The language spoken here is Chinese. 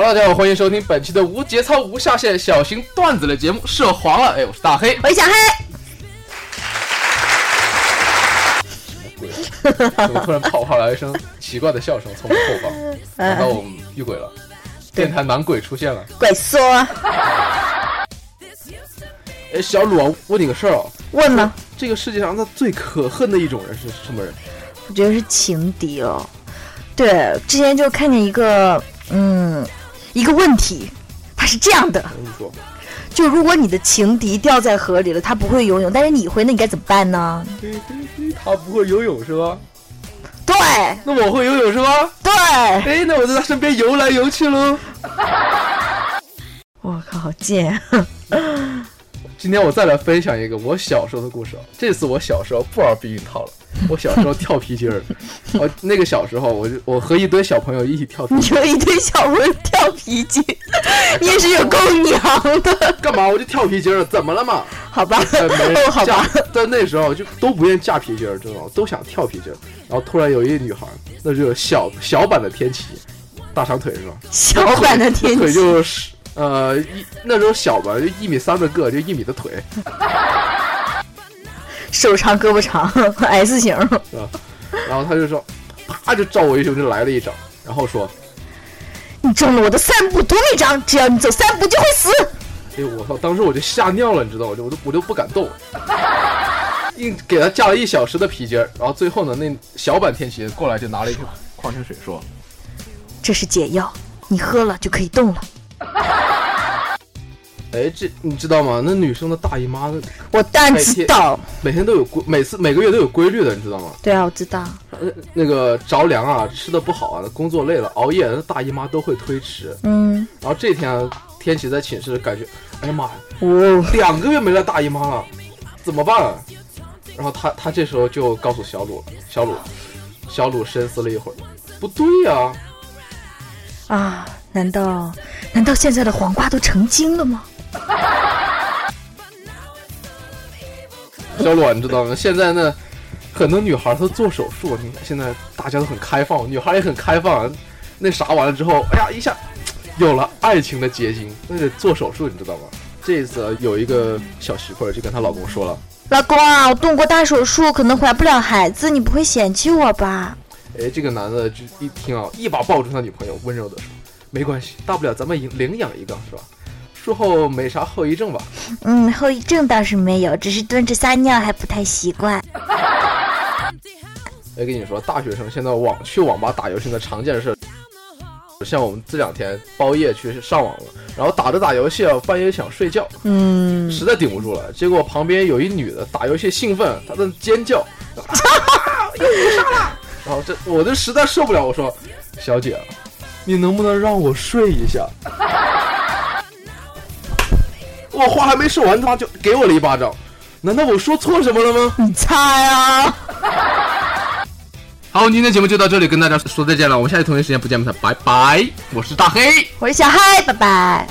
Hello，大家好，欢迎收听本期的无节操、无下限小型段子类节目《涉黄了》。哎，我是大黑。我是小黑，怎么突然跑跑来一声奇怪的笑声从我后方？难道我们遇鬼了？电台男鬼出现了。鬼说，哎，小鲁啊，问你个事儿啊，问呢？这个世界上那最可恨的一种人是什么人？我觉得是情敌哦。对，之前就看见一个，嗯，一个问题，它是这样的：我跟你说，就如果你的情敌掉在河里了，他不会游泳，但是你会，那你该怎么办呢？他不会游泳是吧？对那我会游泳是吧？对，哎，那我在他身边游来游去喽。我靠，好贱！今天我再来分享一个我小时候的故事啊。这次我小时候不玩避孕套了，我小时候跳皮筋儿。我 那个小时候，我就我和一堆小朋友一起跳皮你和，一堆小朋友跳皮筋，你也是有够娘的，干嘛？我就跳皮筋儿，怎么了嘛？好吧？呃，没人哦，好吧。但那时候就都不愿意架皮筋儿，知道吗？都想跳皮筋儿。然后突然有一个女孩儿，那就是小小版的天启，大长腿是吧？小版的天腿气，就是呃一那时候小吧，就一米三的个，就一米的腿，手长胳膊长，S 型。然后他就说，啪就照我一胸就来了一掌，然后说，你中了我的三步夺命掌，只要你走三步就会死。哎呦我操！当时我就吓尿了，你知道吗？我就我都我都不敢动。硬给他架了一小时的皮筋儿，然后最后呢，那小版天启过来就拿了一瓶矿泉水说，这是解药，你喝了就可以动了。哎，这你知道吗？那女生的大姨妈我当然知道，每天都有规，每次每个月都有规律的，你知道吗？对啊，我知道。呃那个着凉啊，吃的不好啊，工作累了，熬夜，那大姨妈都会推迟。嗯，然后这天啊，天启在寝室感觉，哎呀妈呀，哦，两个月没来大姨妈了，怎么办、啊？然后他他这时候就告诉小鲁，小鲁，小鲁深思了一会儿，不对呀、啊，难道难道现在的黄瓜都成精了吗？小鲁啊，你知道吗？现在呢，很多女孩她做手术，你看现在大家都很开放，女孩也很开放。那啥完了之后，哎呀，一下有了爱情的结晶，那得做手术，你知道吗？这一次有一个小媳妇儿就跟她老公说了，老公啊，我动过大手术，可能怀不了孩子，你不会嫌弃我吧？哎，这个男的就一听啊，一把抱住他女朋友，温柔的说：“没关系，大不了咱们领领养一个，是吧？术后没啥后遗症吧？嗯，后遗症倒是没有，只是蹲着撒尿还不太习惯。哎，跟你说，大学生现在网去网吧打游戏的常见事，像我们这两天包夜去上网了，然后打着打游戏啊，半夜想睡觉，嗯，实在顶不住了，结果旁边有一女的打游戏兴奋，她在尖叫，啊、又被杀了，然后这我就实在受不了，我说，小姐，你能不能让我睡一下？我话还没说完，他就给我了一巴掌，难道我说错什么了吗？你猜啊？好，今天节目就到这里，跟大家说再见了，我们下期同一时间不见不散，拜拜，我是大黑。我是小黑，拜拜。